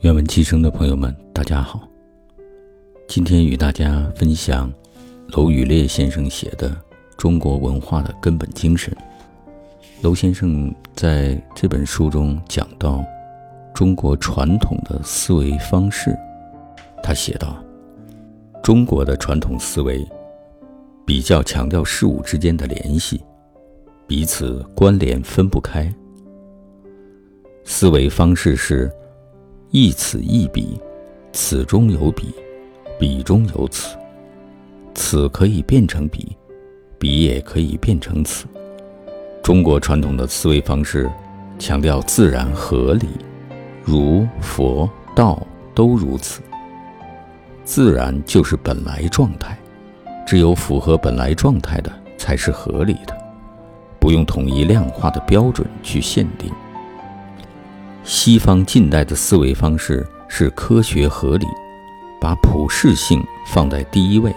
愿闻其声的朋友们，大家好。今天与大家分享楼宇烈先生写的《中国文化的根本精神》。楼先生在这本书中讲到中国传统的思维方式，他写道：“中国的传统思维比较强调事物之间的联系，彼此关联分不开。思维方式是。”一此一彼，此中有彼，彼中有此，此可以变成彼，彼也可以变成此。中国传统的思维方式强调自然合理，儒、佛、道都如此。自然就是本来状态，只有符合本来状态的才是合理的，用统一量化的标准去限定。西方近代的思维方式是科学合理，把普适性放在第一位，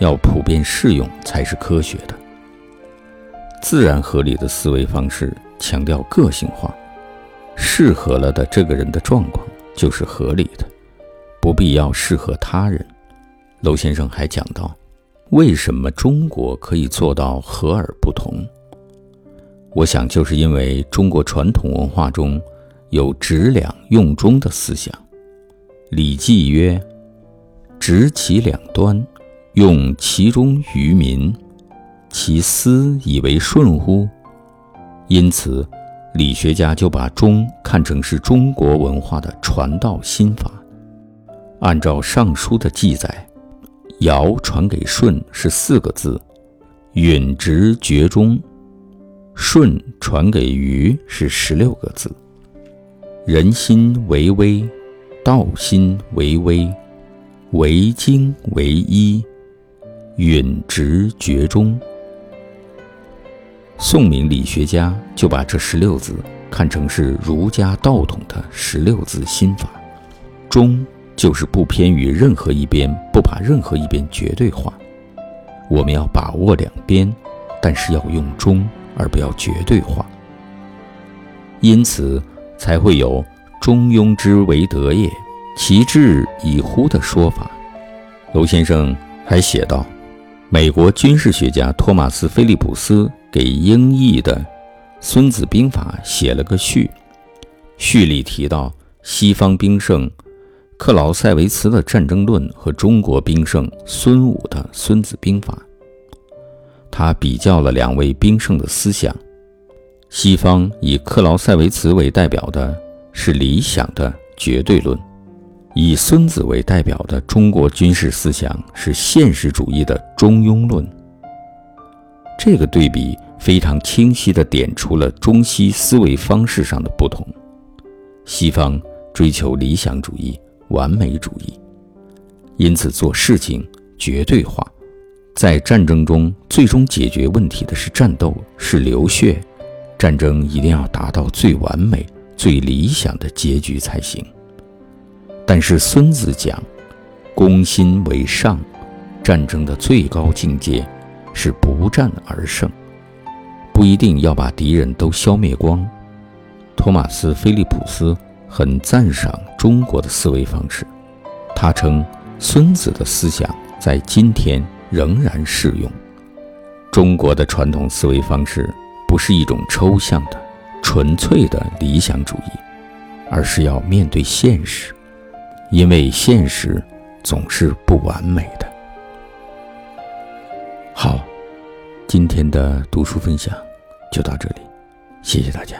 要普遍适用才是科学的。自然合理的思维方式强调个性化，适合了的这个人的状况就是合理的，不必要适合他人。娄先生还讲到，为什么中国可以做到和而不同？我想就是因为中国传统文化中。有执两用中的思想，《礼记》曰：“执其两端，用其中于民，其斯以为顺乎？”因此，理学家就把中看成是中国文化的传道心法。按照《尚书》的记载，尧传给舜是四个字：“允直厥中”，舜传给禹是十六个字。人心为微，道心为微，为精为一，允直厥中。宋明理学家就把这十六字看成是儒家道统的十六字心法，中就是不偏于任何一边，不把任何一边绝对化。我们要把握两边，但是要用中，而不要绝对化。因此。才会有“中庸之为德也，其志以乎”的说法。娄先生还写道：“美国军事学家托马斯·菲利普斯给英译的《孙子兵法》写了个序，序里提到西方兵圣克劳塞维茨的战争论和中国兵圣孙武的《孙子兵法》，他比较了两位兵圣的思想。”西方以克劳塞维茨为代表的是理想的绝对论，以孙子为代表的中国军事思想是现实主义的中庸论。这个对比非常清晰地点出了中西思维方式上的不同。西方追求理想主义、完美主义，因此做事情绝对化，在战争中最终解决问题的是战斗，是流血。战争一定要达到最完美、最理想的结局才行。但是孙子讲，攻心为上，战争的最高境界是不战而胜，不一定要把敌人都消灭光。托马斯·菲利普斯很赞赏中国的思维方式，他称孙子的思想在今天仍然适用。中国的传统思维方式。不是一种抽象的、纯粹的理想主义，而是要面对现实，因为现实总是不完美的。好，今天的读书分享就到这里，谢谢大家。